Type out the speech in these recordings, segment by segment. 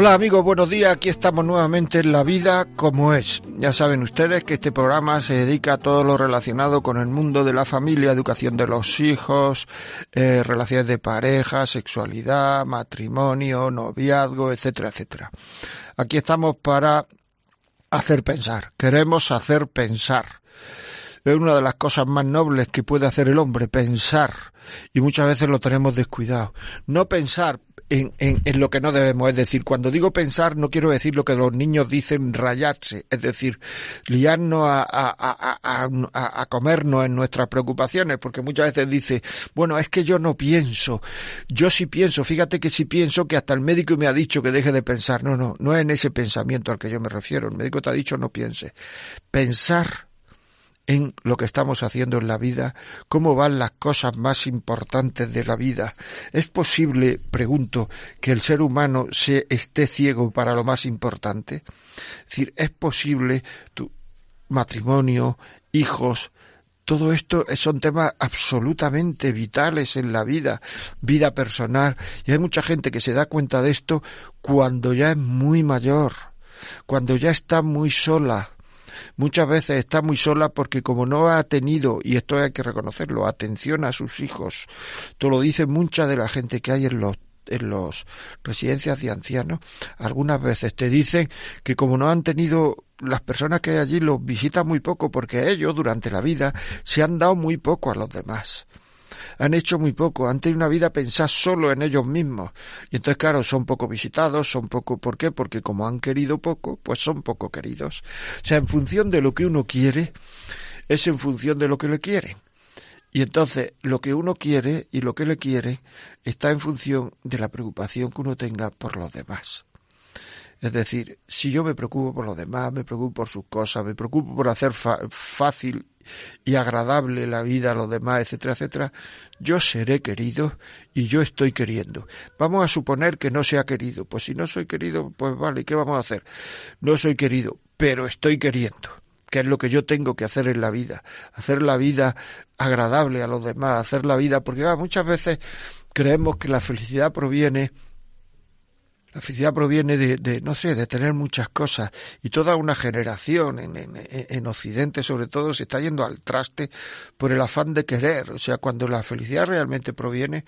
Hola amigos, buenos días. Aquí estamos nuevamente en La Vida como es. Ya saben ustedes que este programa se dedica a todo lo relacionado con el mundo de la familia, educación de los hijos, eh, relaciones de pareja, sexualidad, matrimonio, noviazgo, etcétera, etcétera. Aquí estamos para hacer pensar. Queremos hacer pensar. Es una de las cosas más nobles que puede hacer el hombre, pensar. Y muchas veces lo tenemos descuidado. No pensar en, en, lo que no debemos. Es decir, cuando digo pensar, no quiero decir lo que los niños dicen rayarse, es decir, liarnos a, a, a, a, comernos en nuestras preocupaciones, porque muchas veces dice, bueno, es que yo no pienso, yo sí pienso, fíjate que sí pienso que hasta el médico me ha dicho que deje de pensar. No, no, no es en ese pensamiento al que yo me refiero. El médico te ha dicho no piense. Pensar en lo que estamos haciendo en la vida, cómo van las cosas más importantes de la vida. ¿Es posible, pregunto, que el ser humano se esté ciego para lo más importante? Es decir, ¿es posible tu matrimonio, hijos, todo esto son temas absolutamente vitales en la vida, vida personal, y hay mucha gente que se da cuenta de esto cuando ya es muy mayor, cuando ya está muy sola, muchas veces está muy sola porque como no ha tenido, y esto hay que reconocerlo, atención a sus hijos, todo lo dice mucha de la gente que hay en los en los residencias de ancianos, algunas veces te dicen que como no han tenido las personas que hay allí los visitan muy poco porque ellos durante la vida se han dado muy poco a los demás han hecho muy poco, han tenido una vida pensada solo en ellos mismos. Y entonces, claro, son poco visitados, son poco, ¿por qué? Porque como han querido poco, pues son poco queridos. O sea, en función de lo que uno quiere, es en función de lo que le quieren. Y entonces lo que uno quiere y lo que le quiere está en función de la preocupación que uno tenga por los demás. Es decir, si yo me preocupo por los demás, me preocupo por sus cosas, me preocupo por hacer fácil y agradable la vida a los demás, etcétera, etcétera, yo seré querido y yo estoy queriendo. Vamos a suponer que no sea querido. Pues si no soy querido, pues vale, ¿qué vamos a hacer? No soy querido, pero estoy queriendo que es lo que yo tengo que hacer en la vida, hacer la vida agradable a los demás, hacer la vida, porque ah, muchas veces creemos que la felicidad proviene la felicidad proviene de, no sé, de tener muchas cosas y toda una generación en, en, en, Occidente sobre todo se está yendo al traste por el afán de querer. O sea, cuando la felicidad realmente proviene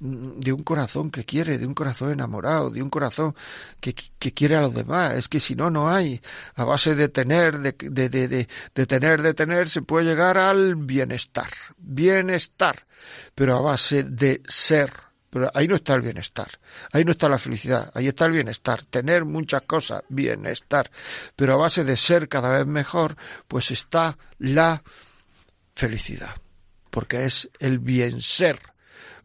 mm, de un corazón que quiere, de un corazón enamorado, de un corazón que, que quiere a los demás. Es que si no, no hay. A base de tener, de, de, de, de tener, de tener, se puede llegar al bienestar. Bienestar. Pero a base de ser pero ahí no está el bienestar, ahí no está la felicidad, ahí está el bienestar, tener muchas cosas, bienestar, pero a base de ser cada vez mejor, pues está la felicidad, porque es el bien ser,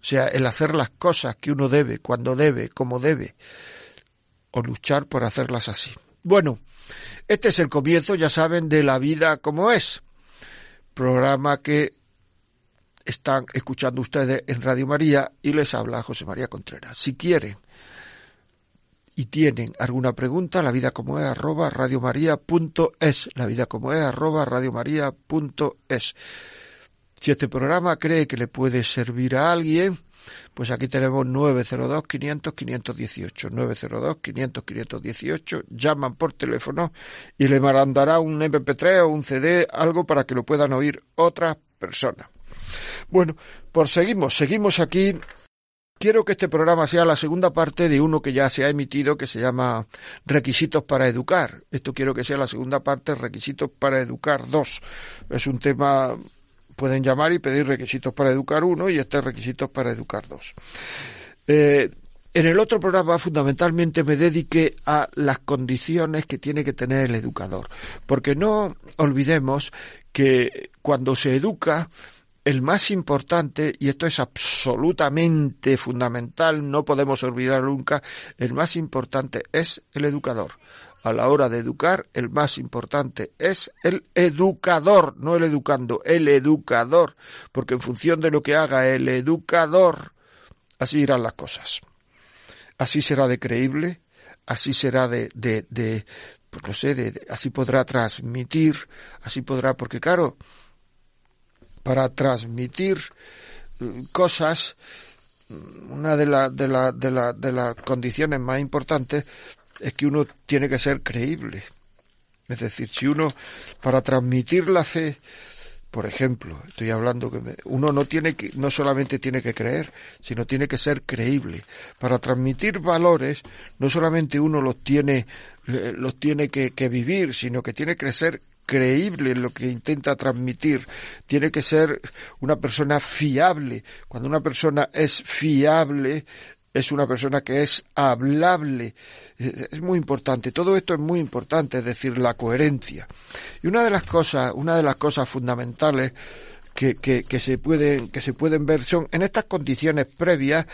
o sea, el hacer las cosas que uno debe, cuando debe, como debe, o luchar por hacerlas así. Bueno, este es el comienzo, ya saben, de la vida como es, programa que están escuchando ustedes en Radio María y les habla José María Contreras. Si quieren y tienen alguna pregunta, la vida como es arroba radiomaria.es, la vida como es arroba radiomaria.es. Si este programa cree que le puede servir a alguien, pues aquí tenemos 902 500 518, 902 500 518, llaman por teléfono y le mandará un MP3 o un CD, algo para que lo puedan oír otras personas. Bueno, pues seguimos, seguimos aquí. Quiero que este programa sea la segunda parte de uno que ya se ha emitido que se llama Requisitos para Educar. Esto quiero que sea la segunda parte, Requisitos para Educar 2. Es un tema, pueden llamar y pedir requisitos para educar 1 y este requisitos para educar 2. Eh, en el otro programa fundamentalmente me dediqué a las condiciones que tiene que tener el educador, porque no olvidemos que cuando se educa el más importante, y esto es absolutamente fundamental, no podemos olvidar nunca, el más importante es el educador. a la hora de educar, el más importante es el educador, no el educando, el educador, porque en función de lo que haga el educador, así irán las cosas. Así será de creíble, así será de, de, de pues no sé, de, así podrá transmitir, así podrá, porque claro, para transmitir mm, cosas, mm, una de, la, de, la, de, la, de las condiciones más importantes es que uno tiene que ser creíble. Es decir, si uno, para transmitir la fe, por ejemplo, estoy hablando que uno no tiene que, no solamente tiene que creer, sino tiene que ser creíble. Para transmitir valores, no solamente uno los tiene, los tiene que, que vivir, sino que tiene que ser creíble lo que intenta transmitir, tiene que ser una persona fiable. Cuando una persona es fiable, es una persona que es hablable. Es muy importante. Todo esto es muy importante, es decir, la coherencia. Y una de las cosas, una de las cosas fundamentales que, que, se pueden que se pueden ver son en estas condiciones previas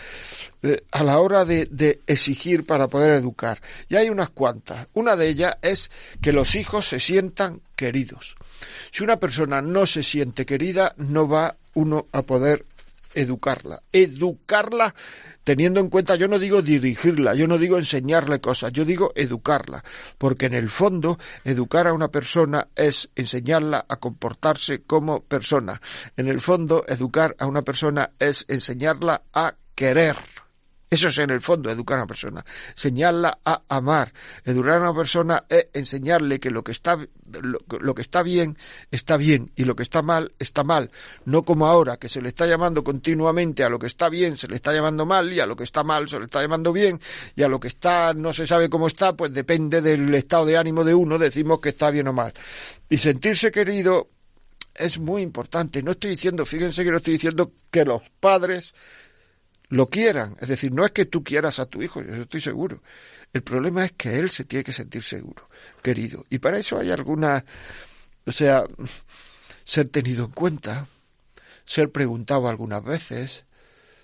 eh, a la hora de, de, exigir para poder educar. Y hay unas cuantas. Una de ellas es que los hijos se sientan queridos. Si una persona no se siente querida no va uno a poder educarla. Educarla teniendo en cuenta, yo no digo dirigirla, yo no digo enseñarle cosas, yo digo educarla, porque en el fondo educar a una persona es enseñarla a comportarse como persona. En el fondo educar a una persona es enseñarla a querer. Eso es en el fondo educar a una persona, enseñarla a amar. Educar a una persona es enseñarle que lo que está lo, que está bien está bien y lo que está mal está mal. No como ahora que se le está llamando continuamente a lo que está bien se le está llamando mal y a lo que está mal se le está llamando bien y a lo que está no se sabe cómo está, pues depende del estado de ánimo de uno, decimos que está bien o mal. Y sentirse querido es muy importante. No estoy diciendo, fíjense que no estoy diciendo que los padres lo quieran. Es decir, no es que tú quieras a tu hijo, yo estoy seguro. El problema es que él se tiene que sentir seguro, querido. Y para eso hay alguna, o sea, ser tenido en cuenta, ser preguntado algunas veces,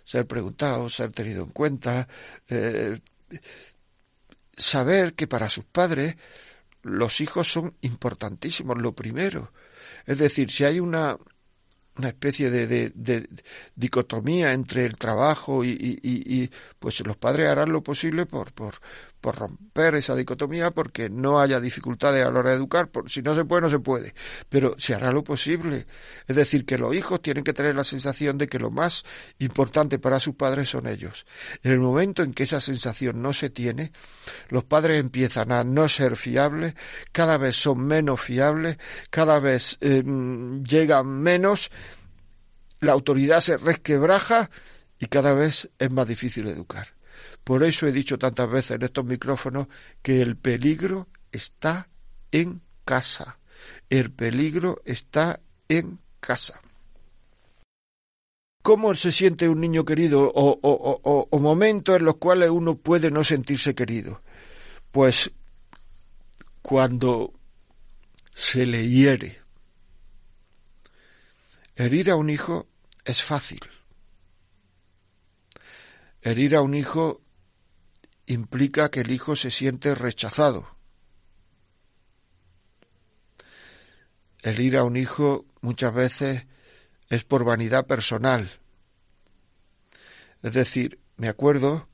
ser preguntado, ser tenido en cuenta, eh, saber que para sus padres los hijos son importantísimos, lo primero. Es decir, si hay una una especie de, de, dicotomía entre el trabajo y, y, pues los padres harán lo posible por, por, por romper esa dicotomía porque no haya dificultades a la hora de educar, por, si no se puede, no se puede, pero se hará lo posible. Es decir, que los hijos tienen que tener la sensación de que lo más importante para sus padres son ellos. En el momento en que esa sensación no se tiene, los padres empiezan a no ser fiables, cada vez son menos fiables, cada vez em, llegan menos, la autoridad se resquebraja y cada vez es más difícil educar. Por eso he dicho tantas veces en estos micrófonos que el peligro está en casa. El peligro está en casa. ¿Cómo se siente un niño querido o, o, momentos en los cuales uno puede no sentirse querido? Pues cuando se le hiere. Herir a un hijo es fácil. Herir a un hijo implica que el hijo se siente rechazado. El ir a un hijo muchas veces es por vanidad personal. Es decir, me acuerdo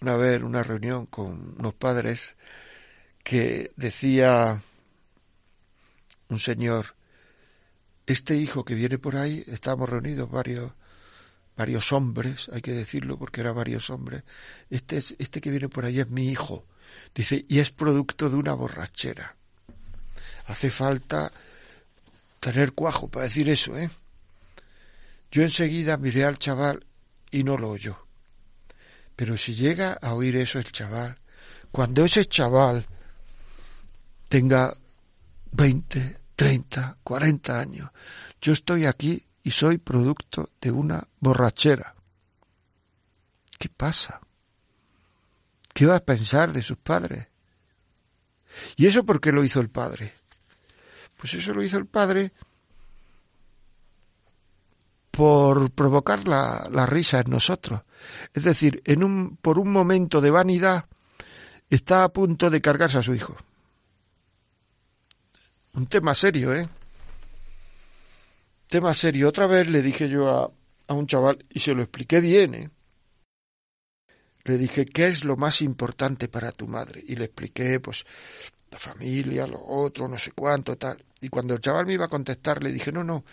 una vez en una reunión con unos padres que decía un señor, este hijo que viene por ahí, estamos reunidos varios varios hombres, hay que decirlo porque era varios hombres, este, este que viene por ahí es mi hijo, dice, y es producto de una borrachera. Hace falta tener cuajo para decir eso, ¿eh? Yo enseguida miré al chaval y no lo oyó. Pero si llega a oír eso el chaval, cuando ese chaval tenga 20, 30, 40 años, yo estoy aquí y soy producto de una borrachera. ¿Qué pasa? ¿Qué va a pensar de sus padres? ¿Y eso por qué lo hizo el padre? Pues eso lo hizo el padre por provocar la, la risa en nosotros. Es decir, en un, por un momento de vanidad está a punto de cargarse a su hijo. Un tema serio, ¿eh? Tema serio. Otra vez le dije yo a, un chaval, y se lo expliqué bien, ¿eh? Le dije, ¿qué es lo más importante para tu madre? Y le expliqué, pues, la familia, lo otro, no sé cuánto, tal. Y cuando el chaval me iba a contestar, le dije, no, no,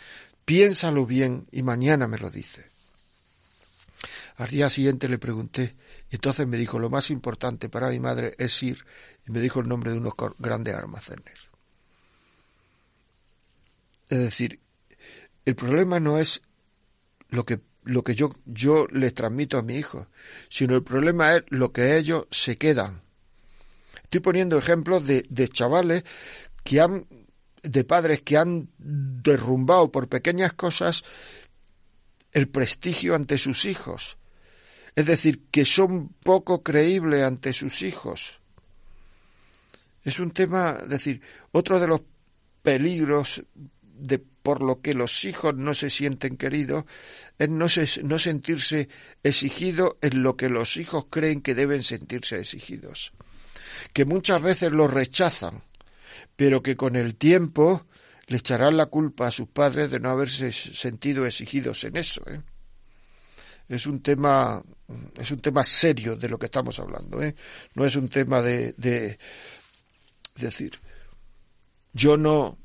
piénsalo bien y mañana me lo dice. Al día siguiente le pregunté, y entonces me dijo, lo más importante para mi madre es ir, y me dijo el nombre de unos grandes almacenes. Es decir, el problema no es lo que, lo que yo, yo les transmito a mi hijo, sino el problema es lo que ellos se quedan. Estoy poniendo ejemplos de, de chavales que han, de padres que han derrumbado por pequeñas cosas el prestigio ante sus hijos. Es decir, que son poco creíbles ante sus hijos. Es un tema, es decir, otro de los peligros de por lo que los hijos no se sienten queridos es no, no sentirse exigidos en lo que los hijos creen que deben sentirse exigidos. Que muchas veces los rechazan, pero que con el tiempo le echarán la culpa a sus padres de no haberse sentido exigidos en eso. ¿eh? Es un tema es un tema serio de lo que estamos hablando. ¿eh? No es un tema de, de decir yo no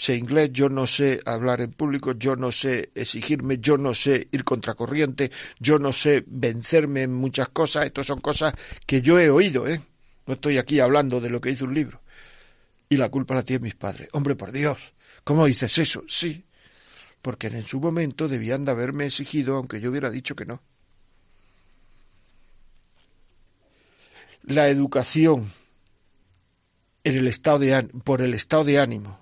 sé inglés, yo no sé hablar en público, yo no sé exigirme, yo no sé ir contracorriente, yo no sé vencerme en muchas cosas. Estas son cosas que yo he oído, ¿eh? No estoy aquí hablando de lo que hizo un libro. Y la culpa la tienen mis padres. Hombre, por Dios, ¿cómo dices eso? Sí, porque en su momento debían de haberme exigido, aunque yo hubiera dicho que no. La educación en el estado de, por el estado de ánimo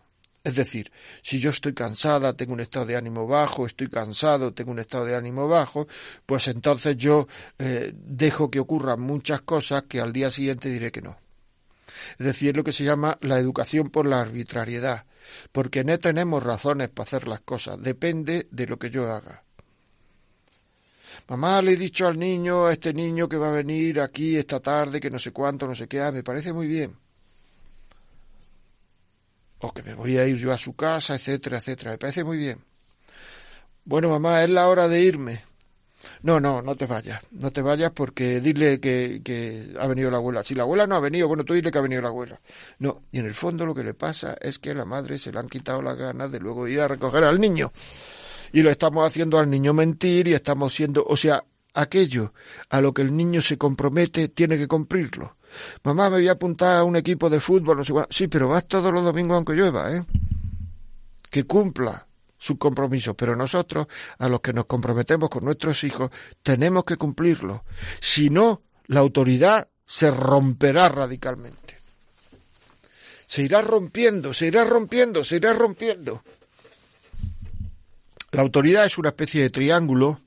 es decir, si yo estoy cansada, tengo un estado de ánimo bajo, estoy cansado, tengo un estado de ánimo bajo, pues entonces yo eh, dejo que ocurran muchas cosas que al día siguiente diré que no. Es decir, lo que se llama la educación por la arbitrariedad, porque no tenemos razones para hacer las cosas, depende de lo que yo haga. Mamá le he dicho al niño, a este niño que va a venir aquí esta tarde, que no sé cuánto, no sé qué, ah, me parece muy bien o que me voy a ir yo a su casa, etcétera, etcétera. Me parece muy bien. Bueno, mamá, es la hora de irme. No, no, no te vayas, no te vayas porque dile que, que, ha venido la abuela. Si la abuela no ha venido, bueno, tú dile que ha venido la abuela. No, y en el fondo lo que le pasa es que a la madre se le han quitado las ganas de luego ir a recoger al niño. Y lo estamos haciendo al niño mentir y estamos siendo, o sea, aquello a lo que el niño se compromete tiene que cumplirlo. Mamá, me voy a apuntar a un equipo de fútbol, no sé. Sí, pero vas todos los domingos aunque llueva, ¿eh? Que cumpla su compromiso, pero nosotros, a los que nos comprometemos con nuestros hijos, tenemos que cumplirlo. Si no, la autoridad se romperá radicalmente. Se irá rompiendo, se irá rompiendo, se irá rompiendo. La autoridad es una especie de triángulo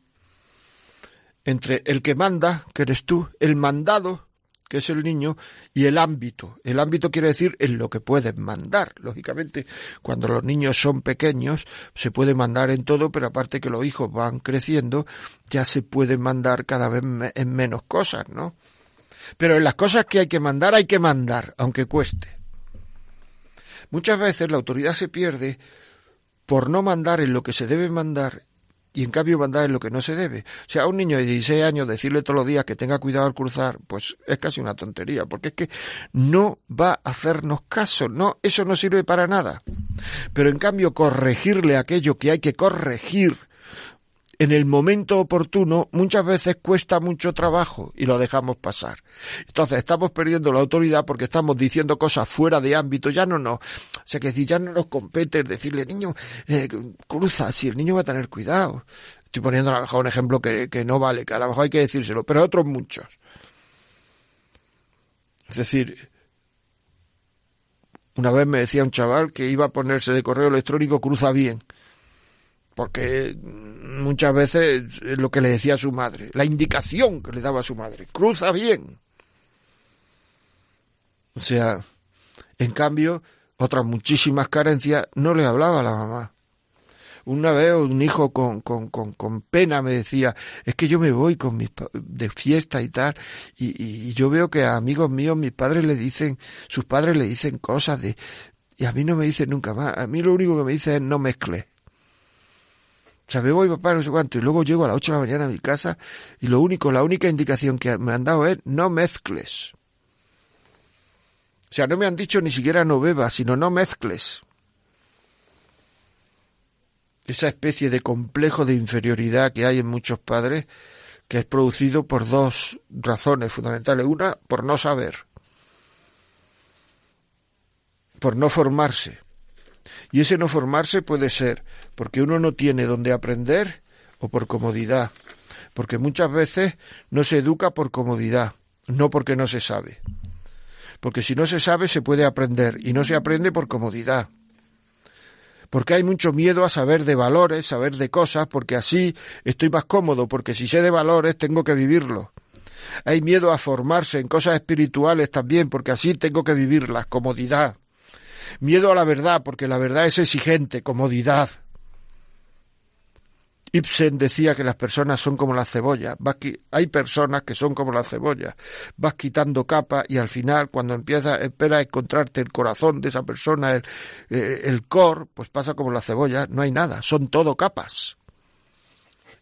entre el que manda, que eres tú, el mandado, que es el niño, y el ámbito. El ámbito quiere decir en lo que pueden mandar. Lógicamente, cuando los niños son pequeños, se puede mandar en todo, pero aparte que los hijos van creciendo, ya se puede mandar cada vez en menos cosas, ¿no? Pero en las cosas que hay que mandar, hay que mandar, aunque cueste. Muchas veces la autoridad se pierde por no mandar en lo que se debe mandar y en cambio mandar en lo que no se debe. O sea, a un niño de 16 años decirle todos los días que tenga cuidado al cruzar, pues es casi una tontería, porque es que no va a hacernos caso, no, eso no sirve para nada. Pero en cambio corregirle aquello que hay que corregir en el momento oportuno muchas veces cuesta mucho trabajo y lo dejamos pasar. Entonces estamos perdiendo la autoridad porque estamos diciendo cosas fuera de ámbito, ya no nos, o sea que ya no nos compete decirle, niño, eh, cruza, si el niño va a tener cuidado. Estoy poniendo a lo mejor un ejemplo que, que no vale, que a lo mejor hay que decírselo, pero otros muchos. Es decir, una vez me decía un chaval que iba a ponerse de correo electrónico cruza bien porque muchas veces es lo que le decía a su madre, la indicación que le daba a su madre, cruza bien. O sea, en cambio, otras muchísimas carencias no le hablaba a la mamá. Una vez un hijo con, con, con, con pena me decía, es que yo me voy con mis de fiesta y tal, y, y, yo veo que a amigos míos mis padres le dicen, sus padres le dicen cosas de, y a mí no me dicen nunca más, a mí lo único que me dicen es no mezcle. O sea, me voy papá, no sé cuánto, y luego llego a las ocho de la mañana a mi casa y lo único, la única indicación que me han dado es no mezcles. O sea, no me han dicho ni siquiera no bebas, sino no mezcles esa especie de complejo de inferioridad que hay en muchos padres, que es producido por dos razones fundamentales. Una, por no saber, por no formarse. Y ese no formarse puede ser porque uno no tiene donde aprender o por comodidad, porque muchas veces no se educa por comodidad, no porque no se sabe. Porque si no se sabe se puede aprender y no se aprende por comodidad porque hay mucho miedo a saber de valores, saber de cosas, porque así estoy más cómodo, porque si sé de valores tengo que vivirlo. Hay miedo a formarse en cosas espirituales también, porque así tengo que vivirlas, comodidad. Miedo a la verdad, porque la verdad es exigente, comodidad. Ibsen decía que las personas son como la cebolla. hay personas que son como la cebolla. Vas quitando capa y al final, cuando empiezas, espera encontrarte el corazón de esa persona, el, eh, el core, pues pasa como la cebolla. No hay nada. Son todo capas.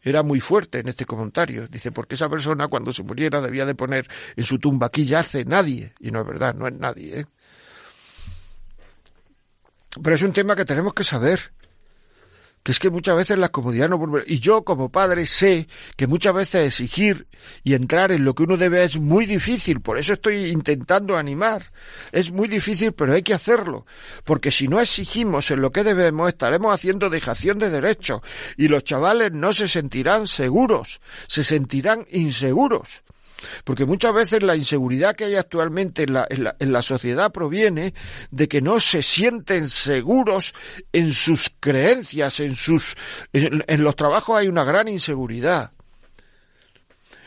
Era muy fuerte en este comentario. Dice, porque esa persona cuando se muriera debía de poner en su tumba aquí yace nadie. Y no es verdad, no es nadie. ¿eh? Pero es un tema que tenemos que saber que es que muchas veces la comodidad no Y yo como padre sé que muchas veces exigir y entrar en lo que uno debe es muy difícil, por eso estoy intentando animar. Es muy difícil, pero hay que hacerlo, porque si no exigimos en lo que debemos, estaremos haciendo dejación de derechos. Y los chavales no se sentirán seguros, se sentirán inseguros. Porque muchas veces la inseguridad que hay actualmente en la, en la, sociedad proviene de que no se sienten seguros en sus creencias, en sus, en, los trabajos hay una gran inseguridad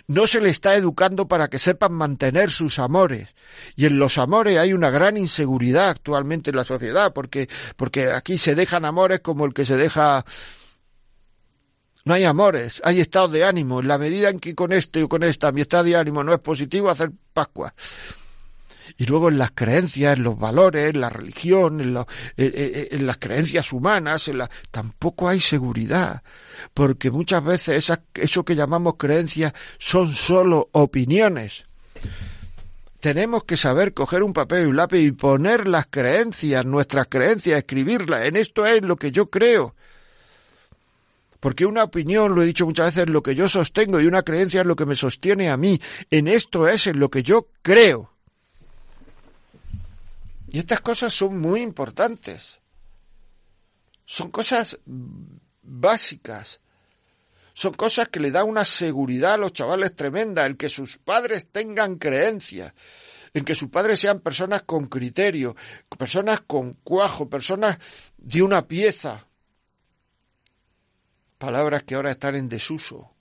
no se le está educando para que sepan mantener sus amores. Y en los amores hay una gran inseguridad actualmente en la sociedad, porque, porque aquí se dejan amores como el que se deja no hay amores, hay estados de ánimo. En la medida en que con este o con esta mi estado de ánimo no es positivo, hacer Pascua. Y luego en las creencias, en los valores, en la religión, en, las creencias humanas, en la, tampoco hay seguridad. Porque muchas veces eso que llamamos creencias son solo opiniones. Tenemos que saber coger un papel y un lápiz y poner las creencias, nuestras creencias, escribirlas. En esto es lo que yo creo porque una opinión, lo he dicho muchas veces, es lo que yo sostengo y una creencia es lo que me sostiene a mí. En esto es en lo que yo creo. Y estas cosas son muy importantes. Son cosas básicas. Son cosas que le dan una seguridad a los chavales tremenda, el que sus padres tengan creencias, en que sus padres sean personas con criterio, personas con cuajo, personas de una pieza, palabras que ahora están en desuso,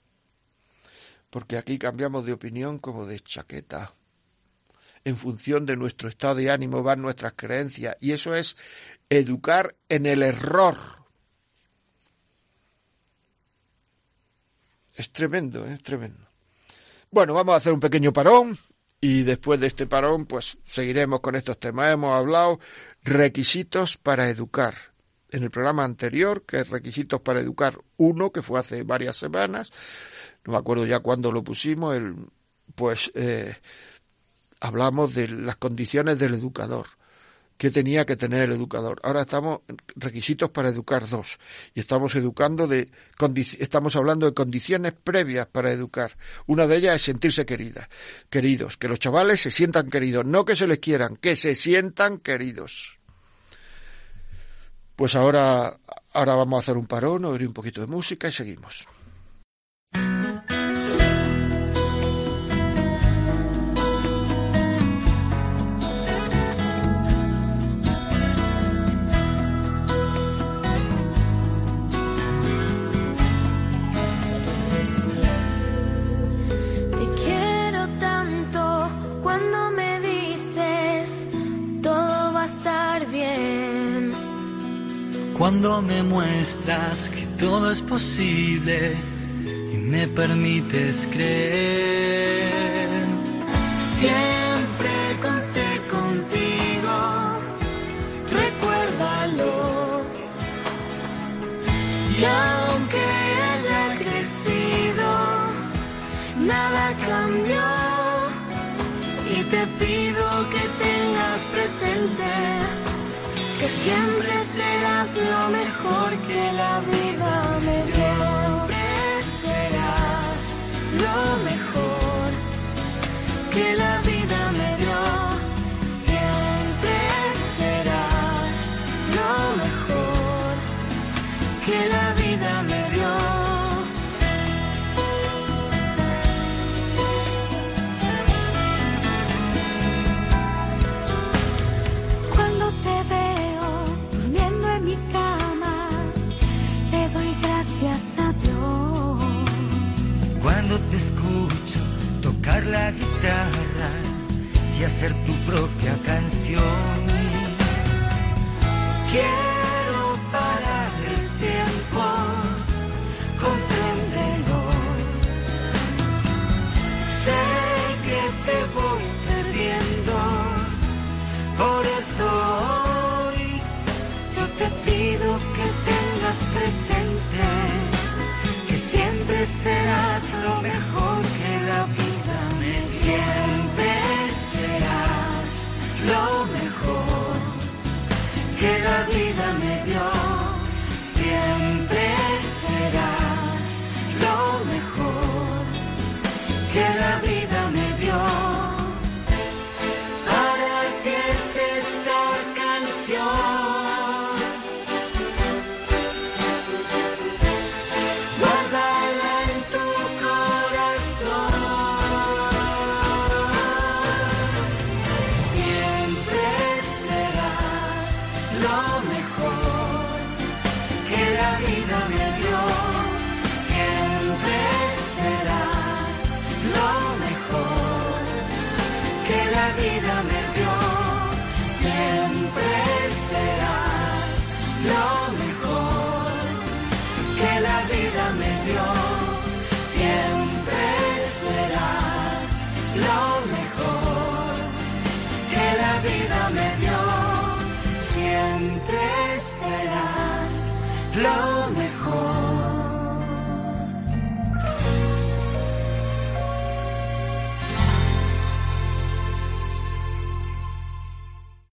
porque aquí cambiamos de opinión como de chaqueta. En función de nuestro estado de ánimo van nuestras creencias, y eso es educar en el error. Es tremendo, es tremendo. Bueno, vamos a hacer un pequeño parón y después de este parón pues seguiremos con estos temas. Hemos hablado requisitos para educar en el programa anterior, que es Requisitos para Educar uno, que fue hace varias semanas, no me acuerdo ya cuándo lo pusimos, el, pues eh, hablamos de las condiciones del educador, que tenía que tener el educador. Ahora estamos en requisitos para educar dos y estamos educando de estamos hablando de condiciones previas para educar. Una de ellas es sentirse querida, queridos, que los chavales se sientan queridos, no que se les quieran, que se sientan queridos. Pues ahora, ahora vamos a hacer un parón, oír un poquito de música y seguimos. Cuando me muestras que todo es posible y me permites creer. Siempre conté contigo, recuérdalo. Y aunque haya crecido, nada cambió. Y te pido que tengas presente que siempre serás lo mejor que la vida me dio lo mejor que la vida me. Escucho tocar la guitarra y hacer tu propia canción. Me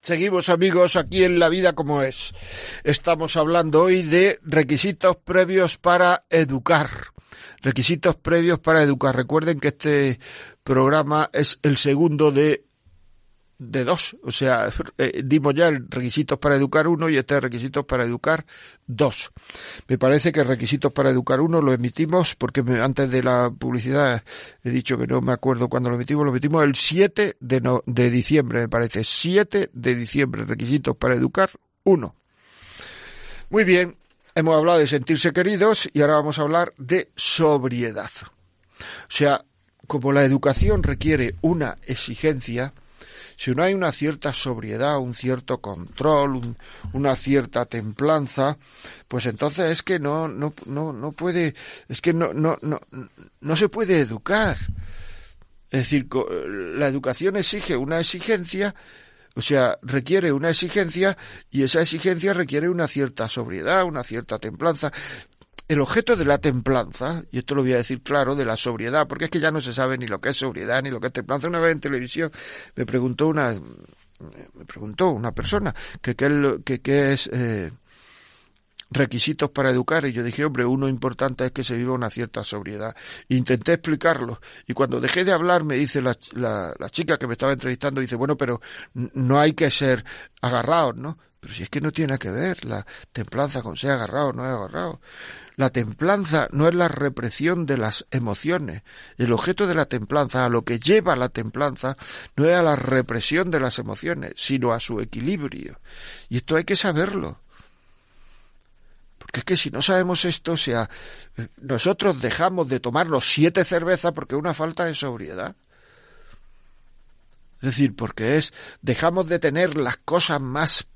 Seguimos amigos aquí en La Vida como es. Estamos hablando hoy de requisitos previos para educar. Requisitos previos para educar. Recuerden que este programa es el segundo de de dos, o sea, eh, dimos ya el requisitos para educar uno y este requisitos para educar dos. Me parece que requisitos para educar uno lo emitimos porque antes de la publicidad he dicho que no me acuerdo cuándo lo emitimos, lo emitimos el 7 de, no, de diciembre, me parece, 7 de diciembre, requisitos para educar uno. Muy bien, hemos hablado de sentirse queridos y ahora vamos a hablar de sobriedad. O sea, como la educación requiere una exigencia, si no hay una cierta sobriedad, un cierto control, una cierta templanza, pues entonces es que no, no, no, no puede, es que no, no, no, no se puede educar. Es decir, la educación exige una exigencia, o sea, requiere una exigencia y esa exigencia requiere una cierta sobriedad, una cierta templanza el objeto de la templanza, y esto lo voy a decir claro, de la sobriedad, porque es que ya no se sabe ni lo que es sobriedad ni lo que es templanza. Una vez en televisión me preguntó una me preguntó una persona que qué es eh, requisitos para educar y yo dije, hombre, uno importante es que se viva una cierta sobriedad. Intenté explicarlo y cuando dejé de hablar me dice la, la, la chica que me estaba entrevistando, dice, bueno, pero no hay que ser agarrados, ¿no? Pero si es que no tiene que ver la templanza con ser agarrado o no agarrado. La templanza no es la represión de las emociones. El objeto de la templanza, a lo que lleva la templanza, no es a la represión de las emociones, sino a su equilibrio. Y esto hay que saberlo. Porque es que si no sabemos esto, o sea, nosotros dejamos de tomarnos siete cervezas porque una falta de sobriedad. Es decir, porque es, dejamos de tener las cosas más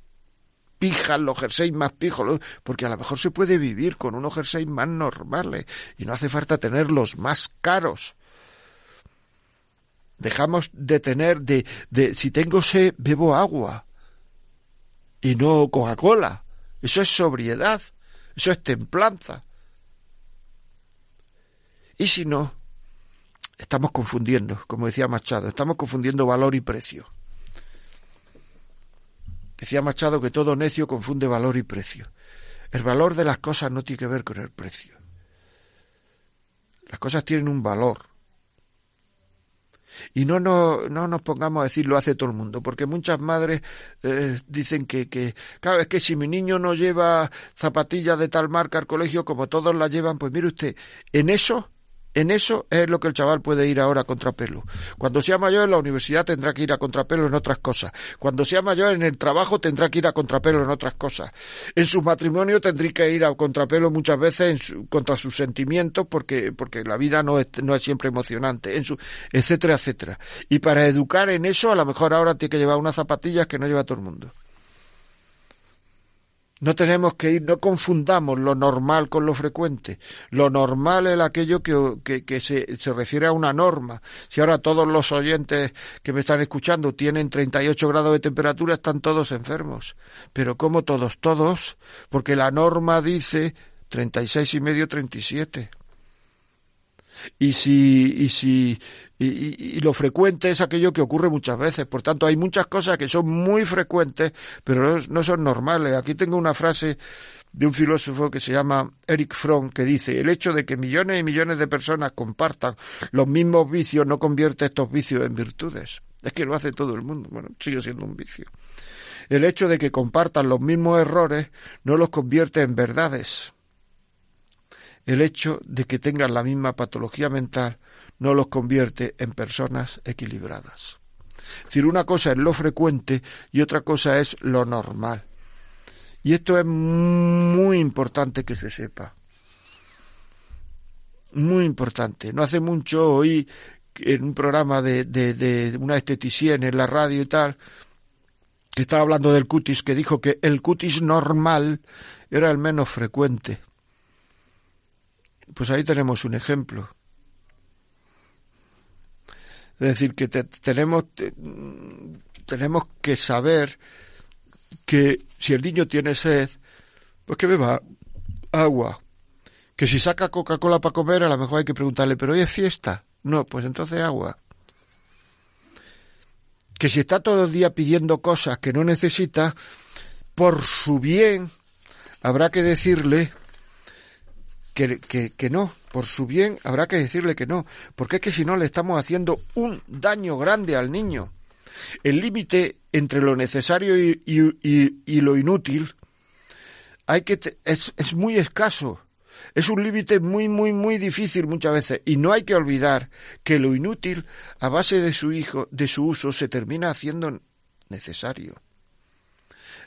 pijas, los jerseys más pijos, porque a lo mejor se puede vivir con unos jerseys más normales y no hace falta tener los más caros. Dejamos de tener de, de si tengo sed, bebo agua y no Coca-Cola. Eso es sobriedad, eso es templanza. Y si no, estamos confundiendo, como decía Machado, estamos confundiendo valor y precio. Decía Machado que todo necio confunde valor y precio. El valor de las cosas no tiene que ver con el precio. Las cosas tienen un valor. Y no, no, no nos pongamos a decir lo hace todo el mundo, porque muchas madres eh, dicen que, que, claro, es que si mi niño no lleva zapatillas de tal marca al colegio como todos las llevan, pues mire usted, en eso en eso es lo que el chaval puede ir ahora a contrapelo. Cuando sea mayor en la universidad tendrá que ir a contrapelo en otras cosas. Cuando sea mayor en el trabajo tendrá que ir a contrapelo en otras cosas. En su matrimonio tendrá que ir a contrapelo muchas veces contra sus sentimientos porque, porque la vida no es, no es siempre emocionante, en su, etcétera, etcétera. Y para educar en eso a lo mejor ahora tiene que llevar unas zapatillas que no lleva todo el mundo. No tenemos que ir, no confundamos lo normal con lo frecuente. Lo normal es aquello que, que, se, se, refiere a una norma. Si ahora todos los oyentes que me están escuchando tienen 38 grados de temperatura, están todos enfermos. Pero ¿cómo todos? Todos, porque la norma dice 36 y medio, 37 y si, y si, y, lo frecuente es aquello que ocurre muchas veces. Por tanto, hay muchas cosas que son muy frecuentes, pero no, son normales. Aquí tengo una frase de un filósofo que se llama Eric Fromm, que dice, el hecho de que millones y millones de personas compartan los mismos vicios no convierte estos vicios en virtudes. Es que lo hace todo el mundo. Bueno, sigue siendo un vicio. El hecho de que compartan los mismos errores no los convierte en verdades el hecho de que tengan la misma patología mental no los convierte en personas equilibradas. Es decir, una cosa es lo frecuente y otra cosa es lo normal. Y esto es muy importante que se sepa. Muy importante. No hace mucho oí en un programa de, de, una esteticien en la radio y tal, que estaba hablando del cutis, que dijo que el cutis normal era el menos frecuente. Pues ahí tenemos un ejemplo. Es decir, que tenemos, tenemos que saber que si el niño tiene sed, pues que beba agua. Que si saca Coca-Cola para comer, a lo mejor hay que preguntarle, pero hoy es fiesta. No, pues entonces agua. Que si está todo el día pidiendo cosas que no necesita, por su bien, habrá que decirle que, que, no, por su bien habrá que decirle que no, porque es que si no le estamos haciendo un daño grande al niño. El límite entre lo necesario y, y, lo inútil hay que es, es muy escaso. Es un límite muy, muy, muy difícil muchas veces. Y no hay que olvidar que lo inútil, a base de su hijo, de su uso, se termina haciendo necesario.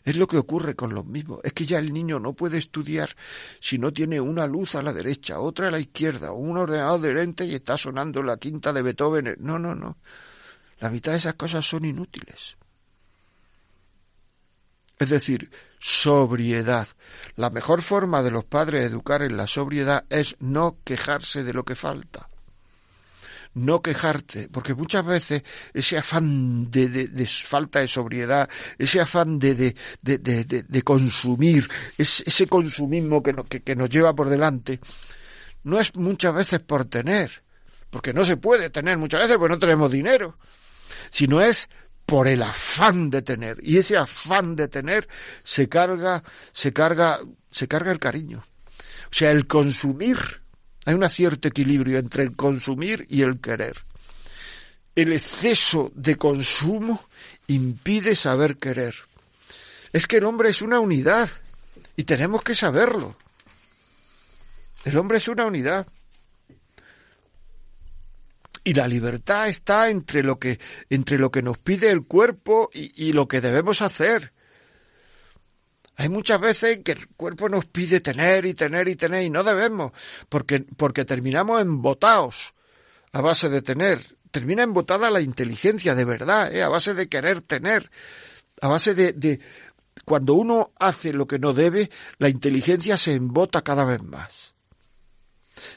Es lo que ocurre con los mismos. Es que ya el niño no puede estudiar si no tiene una luz a la derecha, otra a la izquierda, un ordenador de lente y está sonando la quinta de Beethoven. No, no, no. La mitad de esas cosas son inútiles. Es decir, sobriedad. La mejor forma de los padres educar en la sobriedad es no quejarse de lo que falta no quejarte, porque muchas veces ese afán de, de, falta de sobriedad, ese afán de, de consumir, ese, consumismo que, que, que nos lleva por delante, no es muchas veces por tener, porque no se puede tener muchas veces porque no tenemos dinero, sino es por el afán de tener. Y ese afán de tener se carga se carga se carga el cariño. O sea el consumir hay un cierto equilibrio entre el consumir y el querer. El exceso de consumo impide saber querer. Es que el hombre es una unidad y tenemos que saberlo. El hombre es una unidad. Y la libertad está entre lo que, entre lo que nos pide el cuerpo y, y lo que debemos hacer. Hay muchas veces que el cuerpo nos pide tener y tener y tener y no debemos, porque, porque terminamos embotados a base de tener. Termina embotada la inteligencia de verdad, ¿eh? a base de querer tener, a base de, de cuando uno hace lo que no debe, la inteligencia se embota cada vez más.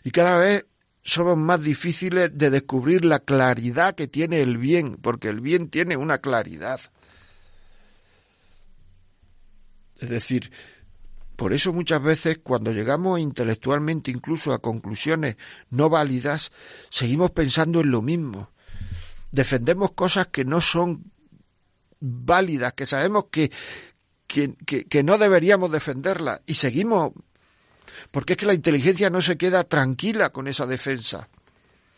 Y cada vez somos más difíciles de descubrir la claridad que tiene el bien, porque el bien tiene una claridad. Es decir, por eso muchas veces cuando llegamos intelectualmente incluso a conclusiones no válidas, seguimos pensando en lo mismo. Defendemos cosas que no son válidas, que sabemos que, que, que, no deberíamos defenderlas y seguimos porque es que la inteligencia no se queda tranquila con esa defensa.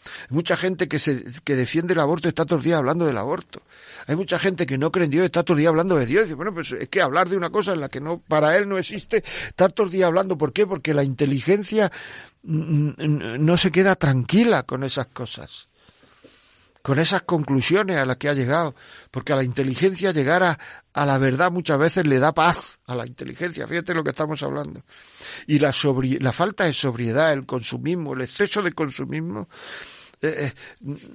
Hay mucha gente que, se, que defiende el aborto está todos los días hablando del aborto. Hay mucha gente que no cree en Dios está todos los días hablando de Dios. Y bueno, pues es que hablar de una cosa en la que no, para él no existe, está todos los días hablando. ¿Por qué? Porque la inteligencia mm, mm, no se queda tranquila con esas cosas con esas conclusiones a las que ha llegado, porque a la inteligencia llegar a, la verdad muchas veces le da paz a la inteligencia, fíjate lo que estamos hablando. Y la, la falta de sobriedad, el consumismo, el exceso de consumismo, eh, eh,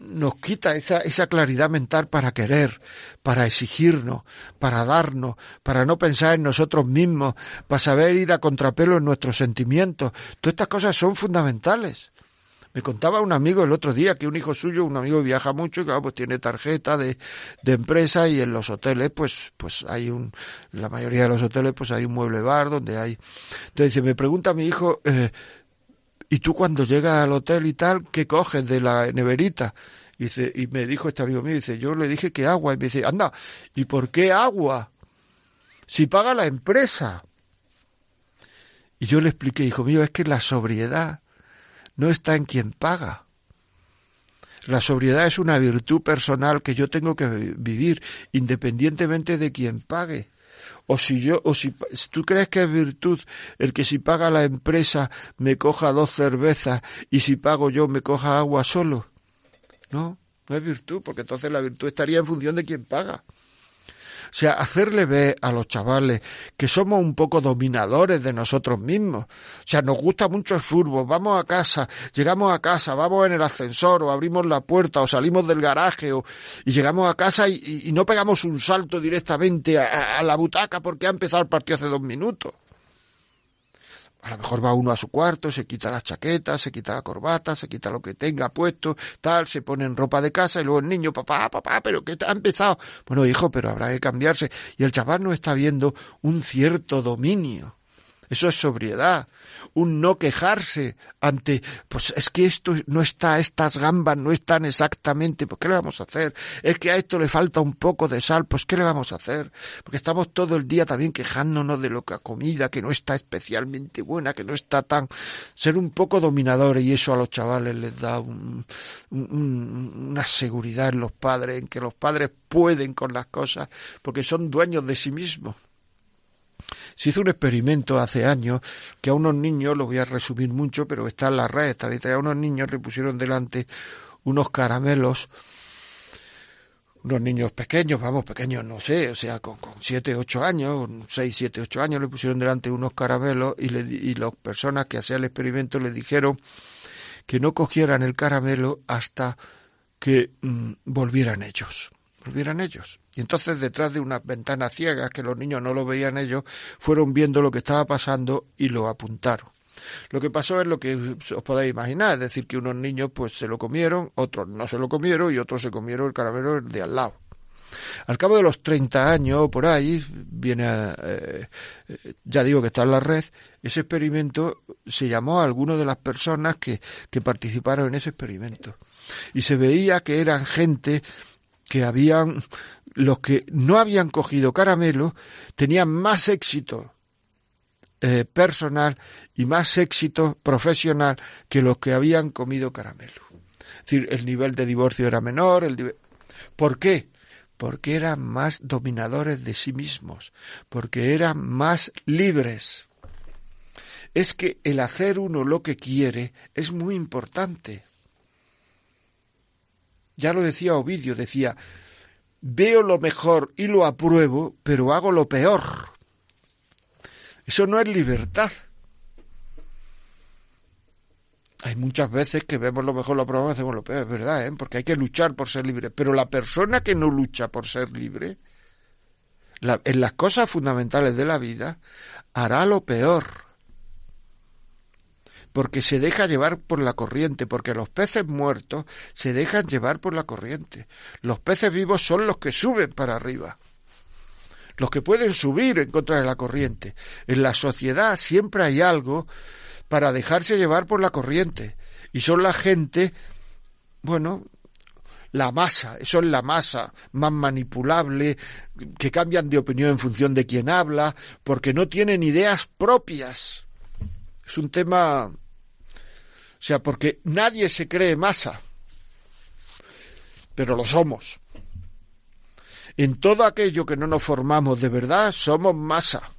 nos quita esa, esa claridad mental para querer, para exigirnos, para darnos, para no pensar en nosotros mismos, para saber ir a contrapelo en nuestros sentimientos. Todas estas cosas son fundamentales. Me contaba un amigo el otro día que un hijo suyo, un amigo viaja mucho y claro, pues tiene tarjeta de, de empresa y en los hoteles pues, pues hay un, la mayoría de los hoteles pues hay un mueble bar donde hay. Entonces me pregunta mi hijo, eh, ¿y tú cuando llegas al hotel y tal, qué coges de la neverita? Y, y me dijo este amigo mío, dice, yo le dije que agua. Y me dice, anda, ¿y por qué agua? Si paga la empresa. Y yo le expliqué, hijo mío, es que la sobriedad no está en quien paga. La sobriedad es una virtud personal que yo tengo que vivir independientemente de quien pague. O si yo, o si, tú crees que es virtud el que si paga la empresa me coja dos cervezas y si pago yo me coja agua solo. No, no es virtud, porque entonces la virtud estaría en función de quien paga. Sea, hacerle ver a los chavales que somos un poco dominadores de nosotros mismos. O sea, nos gusta mucho el fútbol, vamos a casa, llegamos a casa, vamos en el ascensor o abrimos la puerta o salimos del garaje o, y llegamos a casa y, no pegamos un salto directamente a la butaca porque ha empezado el partido hace dos minutos. A lo mejor va uno a su cuarto, se quita la chaqueta, se quita la corbata, se quita lo que tenga puesto, tal, se pone en ropa de casa y luego el niño, papá, papá, pero que ha empezado. Bueno, hijo, pero habrá que cambiarse. Y el chaval no está viendo un cierto dominio. Eso es sobriedad un no quejarse ante, pues es que esto no está, estas gambas no están exactamente, pues ¿qué le vamos a hacer? Es que a esto le falta un poco de sal, pues ¿qué le vamos a hacer? Porque estamos todo el día también quejándonos de lo que comida, que no está especialmente buena, que no está tan... Ser un poco dominadores y eso a los chavales les da una seguridad en los padres, en que los padres pueden con las cosas, porque son dueños de sí mismos. Se hizo un experimento hace años que a unos niños, lo voy a resumir mucho, pero está en la red, está a unos niños le pusieron delante unos caramelos, unos niños pequeños, vamos, pequeños, no sé, o sea, con, con siete, ocho años, seis, siete, ocho años, le pusieron delante unos caramelos y, le, y las personas que hacían el experimento le dijeron que no cogieran el caramelo hasta que mm, volvieran ellos vieran ellos. Y entonces detrás de unas ventanas ciegas que los niños no lo veían ellos, fueron viendo lo que estaba pasando y lo apuntaron. Lo que pasó es lo que os podéis imaginar, es decir, que unos niños pues se lo comieron, otros no se lo comieron y otros se comieron el caramelo de al lado. Al cabo de los 30 años, por ahí, viene, eh, ya digo que está en la red, ese experimento se llamó a algunas de las personas que, que participaron en ese experimento. Y se veía que eran gente que habían, los que no habían cogido caramelo, tenían más éxito eh, personal y más éxito profesional que los que habían comido caramelo. Es decir, el nivel de divorcio era menor. El ¿Por qué? Porque eran más dominadores de sí mismos, porque eran más libres. Es que el hacer uno lo que quiere es muy importante. Ya lo decía Ovidio, decía, veo lo mejor y lo apruebo, pero hago lo peor. Eso no es libertad. Hay muchas veces que vemos lo mejor, lo aprobamos, hacemos lo peor, es verdad, ¿eh? porque hay que luchar por ser libre. Pero la persona que no lucha por ser libre, en las cosas fundamentales de la vida, hará lo peor. Porque se deja llevar por la corriente, porque los peces muertos se dejan llevar por la corriente. Los peces vivos son los que suben para arriba los que pueden subir en contra de la corriente. En la sociedad siempre hay algo para dejarse llevar por la corriente. Y son la gente, bueno, la masa, son la masa más manipulable, que cambian de opinión en función de quién habla, porque no tienen ideas propias. Es un tema, sea, porque nadie se cree masa, pero lo somos. En todo aquello que no nos formamos de verdad, somos masa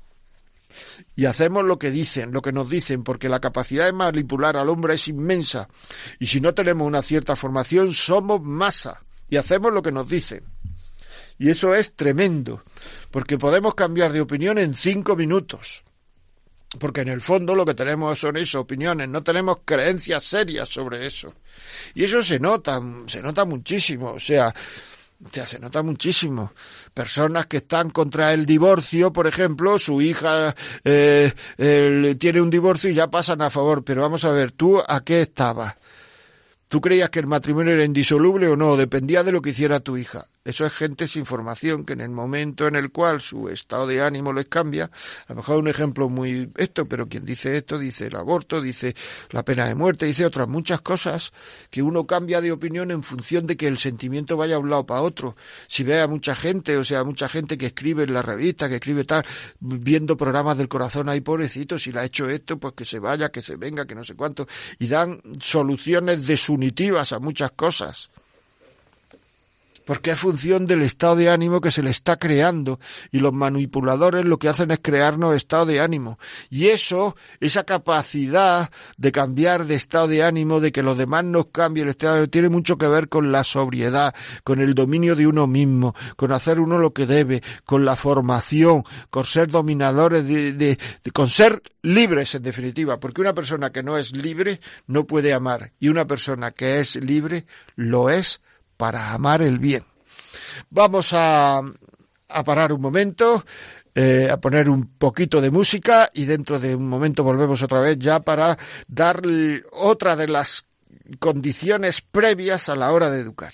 y hacemos lo que dicen, lo que nos dicen, porque la capacidad de manipular al hombre es inmensa. Y si no tenemos una cierta formación, somos masa y hacemos lo que nos dicen. Y eso es tremendo, porque podemos cambiar de opinión en cinco minutos. Porque en el fondo lo que tenemos son esas opiniones, no tenemos creencias serias sobre eso. Y eso se nota, se nota muchísimo. O sea, o sea, se nota muchísimo. Personas que están contra el divorcio, por ejemplo, su hija eh, tiene un divorcio y ya pasan a favor. Pero vamos a ver, ¿tú a qué estabas? ¿Tú creías que el matrimonio era indisoluble o no? Dependía de lo que hiciera tu hija. Eso es gente sin formación que en el momento en el cual su estado de ánimo les cambia, a lo mejor un ejemplo muy esto, pero quien dice esto dice el aborto, dice la pena de muerte, dice otras muchas cosas que uno cambia de opinión en función de que el sentimiento vaya a un lado para otro. Si ve a mucha gente, o sea, mucha gente que escribe en la revista, que escribe tal, viendo programas del corazón, ahí pobrecito, si le ha hecho esto, pues que se vaya, que se venga, que no sé cuánto, y dan soluciones de su a muchas cosas porque es función del estado de ánimo que se le está creando y los manipuladores lo que hacen es crearnos estado de ánimo. Y eso, esa capacidad de cambiar de estado de ánimo, de que los demás nos cambien el estado de tiene mucho que ver con la sobriedad, con el dominio de uno mismo, con hacer uno lo que debe, con la formación, con ser dominadores, de, con ser libres en definitiva, porque una persona que no es libre no puede amar y una persona que es libre lo es para amar el bien. Vamos a, a parar un momento, eh, a poner un poquito de música y dentro de un momento volvemos otra vez ya para dar otra de las condiciones previas a la hora de educar.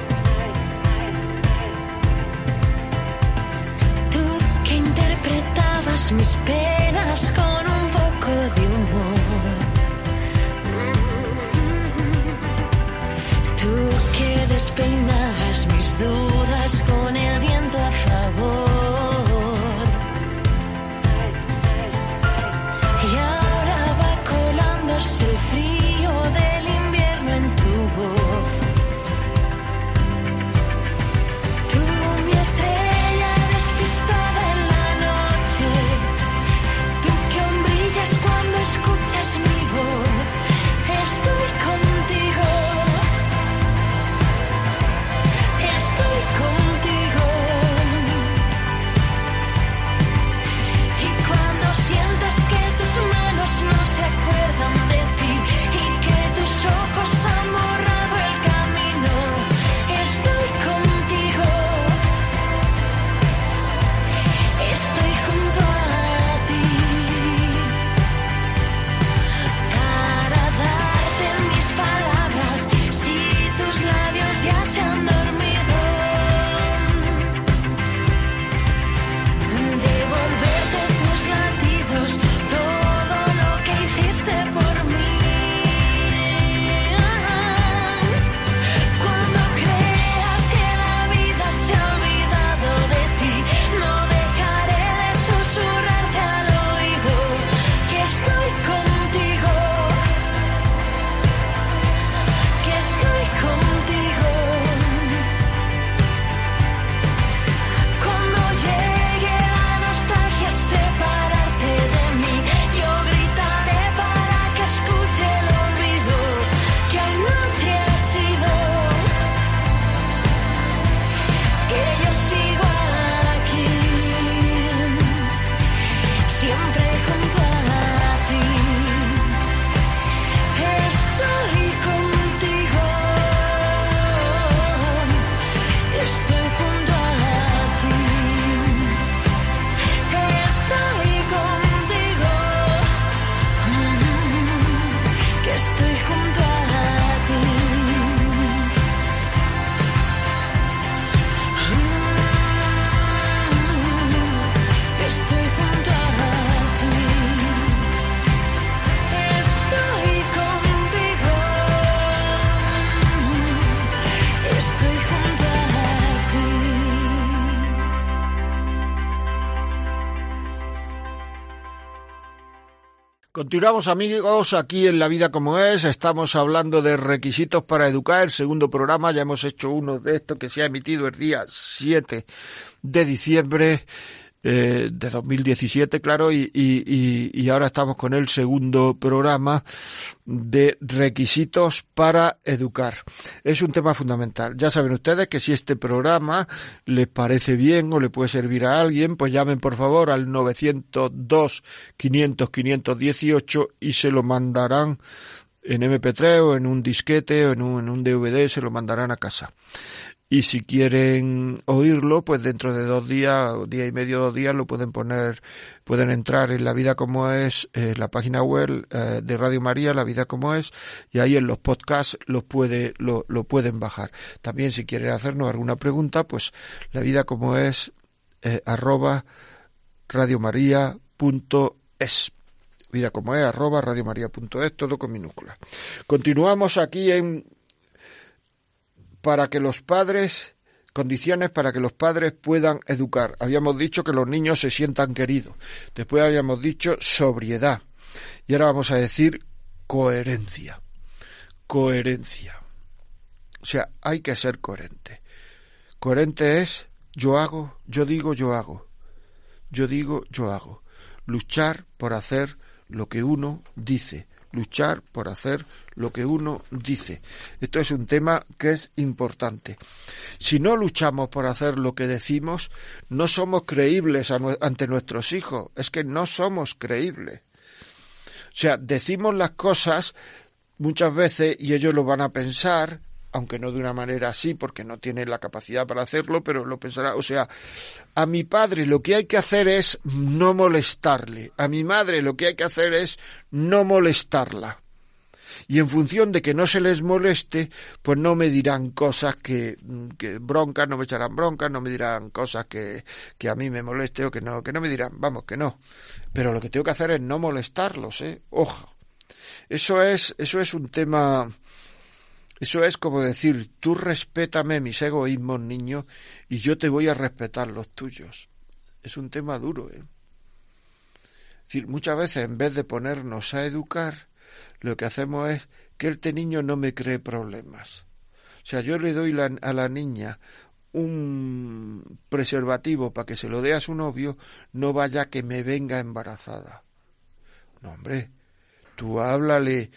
mis penas con un poco de humor. Tú que despeinabas mis dudas. Continuamos amigos aquí en La Vida como es, estamos hablando de requisitos para educar, el segundo programa, ya hemos hecho uno de estos que se ha emitido el día 7 de diciembre eh, de 2017, claro, y, y, y, ahora estamos con el segundo programa de requisitos para educar. Es un tema fundamental. Ya saben ustedes que si este programa les parece bien o le puede servir a alguien, pues llamen por favor al 902 500 518 y se lo mandarán en MP3 o en un disquete o en un, en un DVD, se lo mandarán a casa. Y si quieren oírlo, pues dentro de dos días, día y medio, dos días, lo pueden poner, pueden entrar en La Vida Como Es, eh, la página web eh, de Radio María, La Vida Como Es, y ahí en los podcasts los puede, lo, lo pueden bajar. También si quieren hacernos alguna pregunta, pues La Vida Como Es, eh, arroba radiomaria.es vida como es, arroba radiomaria.es, todo con minúsculas. Continuamos aquí en para que los padres, condiciones para que los padres puedan educar. Habíamos dicho que los niños se sientan queridos. Después habíamos dicho sobriedad. Y ahora vamos a decir coherencia. Coherencia. O sea, hay que ser coherente. Coherente es yo hago, yo digo, yo hago. Yo digo, yo hago. Luchar por hacer lo que uno dice luchar por hacer lo que uno dice. Esto es un tema que es importante. Si no luchamos por hacer lo que decimos, no somos creíbles ante nuestros hijos. Es que no somos creíbles. O sea, decimos las cosas muchas veces y ellos lo van a pensar, aunque no de una manera así, porque no tienen la capacidad para hacerlo, pero lo pensará. O sea, a mi padre lo que hay que hacer es no molestarle. A mi madre lo que hay que hacer es no molestarla. Y en función de que no se les moleste, pues no me dirán cosas que, que broncas, no me echarán broncas, no me dirán cosas que, que a mí me moleste o que no, que no me dirán, vamos, que no. Pero lo que tengo que hacer es no molestarlos, eh. Ojo. Eso es, eso es un tema, eso es como decir, tú respétame mis egoísmos, niño, y yo te voy a respetar los tuyos. Es un tema duro, ¿eh? Es decir, muchas veces en vez de ponernos a educar, lo que hacemos es que este niño no me cree problemas. O sea, yo le doy a la niña un preservativo para que se lo dé a su novio, no vaya que me venga embarazada. No, hombre, tú háblale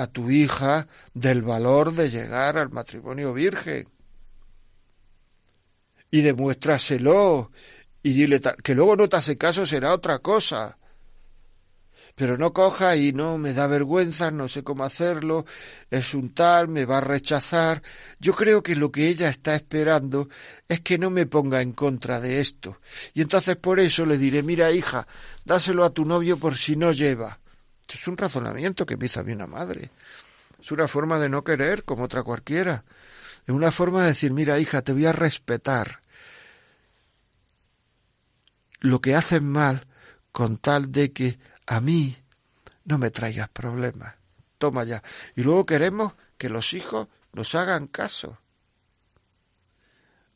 a tu hija del valor de llegar al matrimonio virgen. Y demuéstraselo. Y dile que luego no te hace caso será otra cosa. Pero no coja y no me da vergüenza, no sé cómo hacerlo, es un tal, me va a rechazar. Yo creo que lo que ella está esperando es que no me ponga en contra de esto. Y entonces por eso le diré, mira hija, dáselo a tu novio por si no lleva. Es un razonamiento que me hizo a mí una madre. Es una forma de no querer como otra cualquiera. Es una forma de decir, mira hija, te voy a respetar. Lo que haces mal con tal de que a mí no me traigas problemas. Toma ya. Y luego queremos que los hijos nos hagan caso.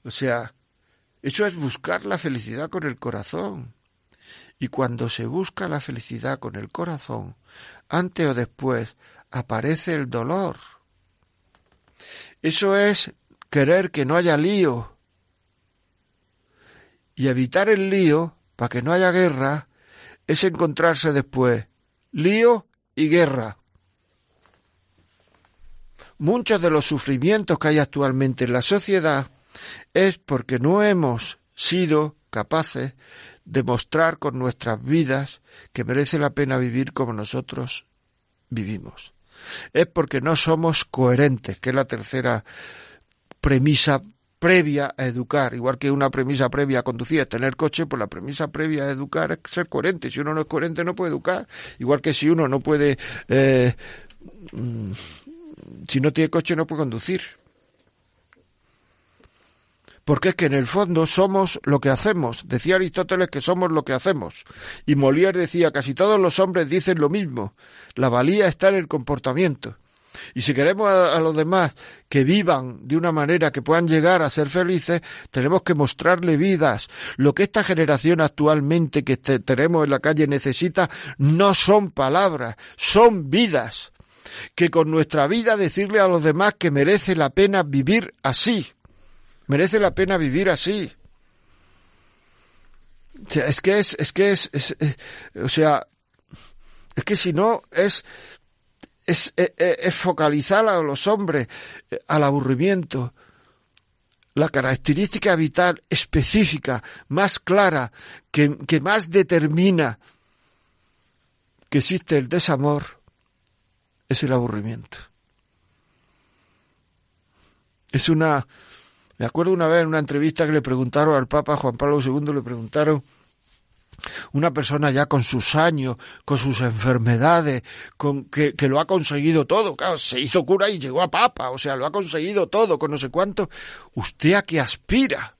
O sea, eso es buscar la felicidad con el corazón. Y cuando se busca la felicidad con el corazón, antes o después aparece el dolor. Eso es querer que no haya lío. Y evitar el lío, para que no haya guerra, es encontrarse después lío y guerra. Muchos de los sufrimientos que hay actualmente en la sociedad es porque no hemos sido capaces demostrar con nuestras vidas que merece la pena vivir como nosotros vivimos. Es porque no somos coherentes, que es la tercera premisa previa a educar, igual que una premisa previa a conducir es tener coche, pues la premisa previa a educar es ser coherente. Si uno no es coherente no puede educar, igual que si uno no puede, eh, mm, si no tiene coche no puede conducir. Porque es que en el fondo somos lo que hacemos. Decía Aristóteles que somos lo que hacemos. Y Molière decía, casi todos los hombres dicen lo mismo. La valía está en el comportamiento. Y si queremos a, los demás que vivan de una manera que puedan llegar a ser felices, tenemos que mostrarle vidas. Lo que esta generación actualmente que tenemos en la calle necesita no son palabras, son vidas. Que con nuestra vida decirle a los demás que merece la pena vivir así. Merece la pena vivir así. es que es, es que es, eh, o sea, es que si no es es, focalizar a los hombres eh, al aburrimiento. La característica vital específica, más clara, que, que más determina que existe el desamor, es el aburrimiento. Es una... Me acuerdo una vez en una entrevista que le preguntaron al Papa Juan Pablo II, le preguntaron una persona ya con sus años, con sus enfermedades, con que, lo ha conseguido todo, claro, se hizo cura y llegó a papa, o sea, lo ha conseguido todo, con no sé cuánto. ¿Usted a qué aspira?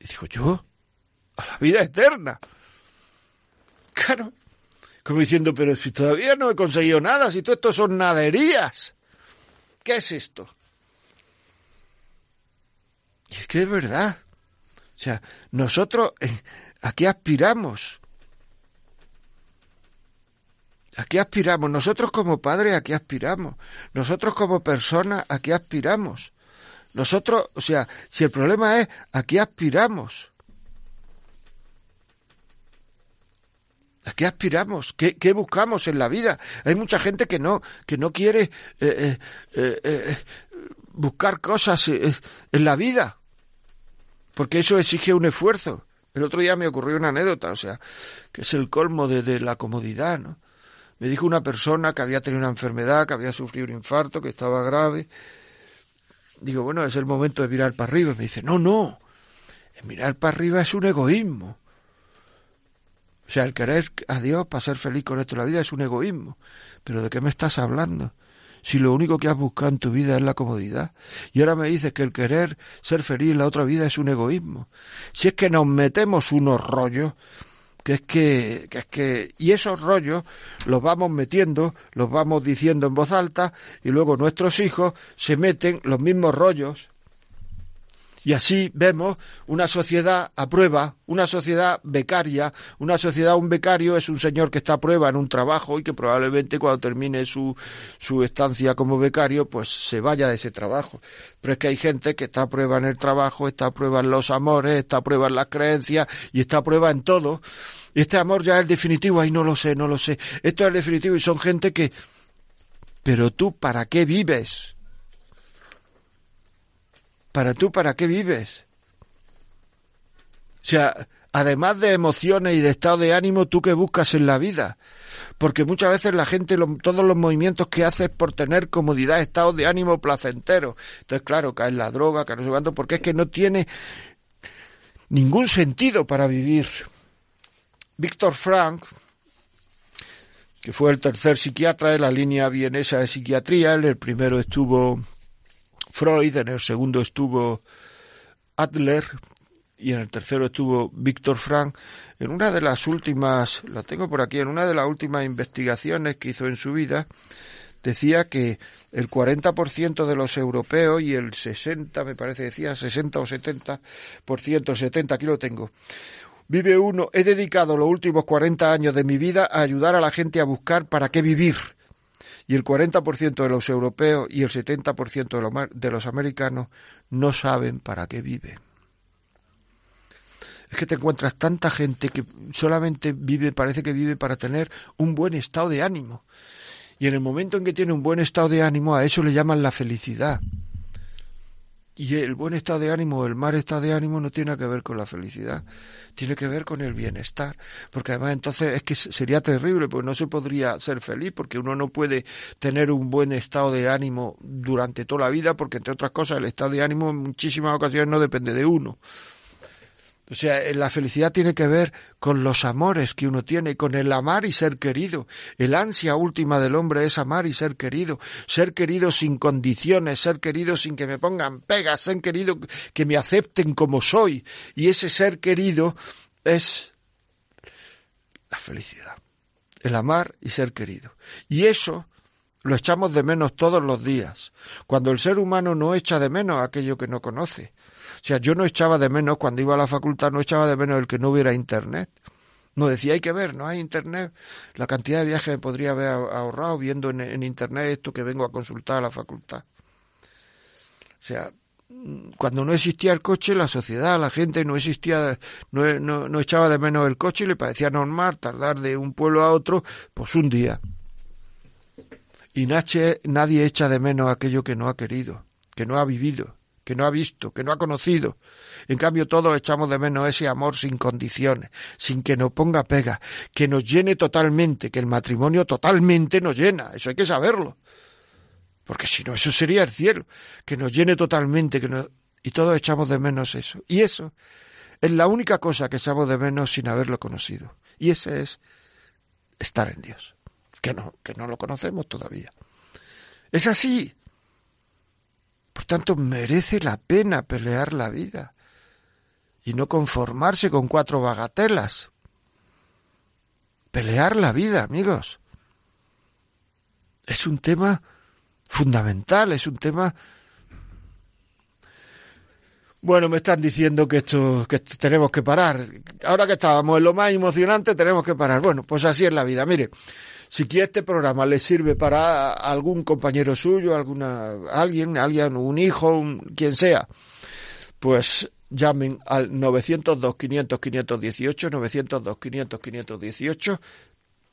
Y dijo, yo, a la vida eterna. Claro, como diciendo, pero si todavía no he conseguido nada, si todo esto son naderías. ¿Qué es esto? Y es que es verdad. O sea, nosotros eh, ¿A qué aspiramos? ¿A qué aspiramos? Nosotros como padres, ¿a qué aspiramos? Nosotros como personas, ¿a qué aspiramos? Nosotros, o sea, si el problema es ¿a qué aspiramos? ¿A qué aspiramos? ¿Qué, qué buscamos en la vida? Hay mucha gente que no, que no quiere eh, eh, buscar cosas en la vida, porque eso exige un esfuerzo. El otro día me ocurrió una anécdota, o sea, que es el colmo de, la comodidad, ¿no? Me dijo una persona que había tenido una enfermedad, que había sufrido un infarto, que estaba grave. Digo, bueno, es el momento de mirar para arriba. Y me dice, no, no, mirar para arriba es un egoísmo. O sea, el querer a Dios para ser feliz con esto de la vida es un egoísmo. Pero ¿de qué me estás hablando? Si lo único que has buscado en tu vida es la comodidad? Y ahora me dices que el querer ser feliz en la otra vida es un egoísmo. Si es que nos metemos unos rollos, que es que, que es que, y esos rollos los vamos metiendo, los vamos diciendo en voz alta, y luego nuestros hijos se meten los mismos rollos y así vemos una sociedad a prueba, una sociedad becaria, una sociedad, un becario es un señor que está a prueba en un trabajo y que probablemente cuando termine su, su estancia como becario, pues se vaya de ese trabajo. Pero es que hay gente que está a prueba en el trabajo, está a prueba en los amores, está a prueba en las creencias y está a prueba en todo. Este amor ya es definitivo, ahí no lo sé, no lo sé. Esto es definitivo y son gente que... Pero tú, ¿para qué vives? ¿Para tú para qué vives? O sea, además de emociones y de estado de ánimo, ¿tú qué buscas en la vida? Porque muchas veces la gente, todos los movimientos que hace es por tener comodidad, estado de ánimo placentero. Entonces, claro, cae en la droga, cae no sé porque es que no tiene ningún sentido para vivir. Víctor Frank, que fue el tercer psiquiatra de la línea vienesa de psiquiatría, el primero estuvo Freud, en el segundo estuvo Adler y en el tercero estuvo Víctor Frank. En una de las últimas, la tengo por aquí, en una de las últimas investigaciones que hizo en su vida, decía que el 40% de los europeos y el 60, me parece decía, 60 o 70%, 70, aquí lo tengo. Vive uno, he dedicado los últimos 40 años de mi vida a ayudar a la gente a buscar para qué vivir y el 40% de los europeos y el 70% de los americanos no saben para qué viven. Es que te encuentras tanta gente que solamente vive, parece que vive para tener un buen estado de ánimo. Y en el momento en que tiene un buen estado de ánimo, a eso le llaman la felicidad. Y el buen estado de ánimo el mal estado de ánimo no tiene que ver con la felicidad, tiene que ver con el bienestar. Porque además entonces es que sería terrible, porque no se podría ser feliz, porque uno no puede tener un buen estado de ánimo durante toda la vida, porque entre otras cosas el estado de ánimo en muchísimas ocasiones no depende de uno. O sea, eh, la felicidad tiene que ver con los amores que uno tiene, con el amar y ser querido. El ansia última del hombre es amar y ser querido. Ser querido sin condiciones, ser querido sin que me pongan pegas, ser querido que me acepten como soy. Y ese ser querido es la felicidad. El amar y ser querido. Y eso lo echamos de menos todos los días. Cuando el ser humano no echa de menos aquello que no conoce o sea, yo no echaba de menos, cuando iba a la facultad, no echaba de menos el que no hubiera Internet. No decía, hay que ver, no hay Internet. La cantidad de viajes me podría haber ahorrado viendo en, Internet esto que vengo a consultar a la facultad. O sea, cuando no existía el coche, la sociedad, la gente no existía, no, no, no, echaba de menos el coche y le parecía normal tardar de un pueblo a otro, pues un día. Y nadie echa de menos aquello que no ha querido, que no ha vivido que no ha visto, que no ha conocido. En cambio, todos echamos de menos ese amor sin condiciones, sin que nos ponga pega, que nos llene totalmente, que el matrimonio totalmente nos llena. Eso hay que saberlo. Porque si no, eso sería el cielo, que nos llene totalmente, que y todos echamos de menos eso. Y eso es la única cosa que echamos de menos sin haberlo conocido. Y ese es estar en Dios, que no, que no lo conocemos todavía. Es así. Por tanto, merece la pena pelear la vida y no conformarse con cuatro bagatelas. Pelear la vida, amigos. Es un tema fundamental, es un tema bueno, me están diciendo que esto que tenemos que parar. Ahora que estábamos en lo más emocionante, tenemos que parar. Bueno, pues así es la vida. Mire, si este programa le sirve para algún compañero suyo, alguna, alguien, alguien, un hijo, quien sea, pues llamen al 902 500 518, 902 500 518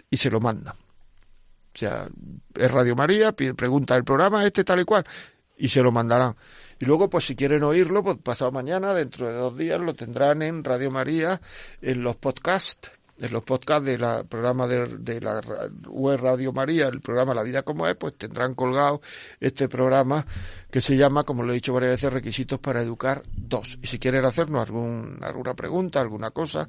y se lo mandan. O sea, es Radio María, pregunta el programa este tal y cual y se lo mandarán. Y luego, pues si quieren oírlo, pues pasado mañana, dentro de dos días, lo tendrán en Radio María, en los podcasts en los podcasts del programa de, la web Radio María, el programa La Vida como es, pues tendrán colgado este programa que se llama, como lo he dicho varias veces, Requisitos para Educar 2. Y si quieren hacernos algún, alguna pregunta, alguna cosa,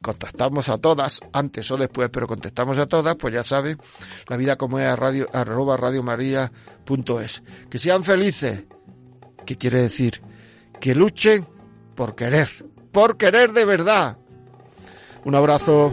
contestamos a todas, antes o después, pero contestamos a todas, pues ya saben, la vida como es radio, arroba radiomaria.es. Que sean felices, ¿qué quiere decir? Que luchen por querer, por querer de verdad, un abrazo.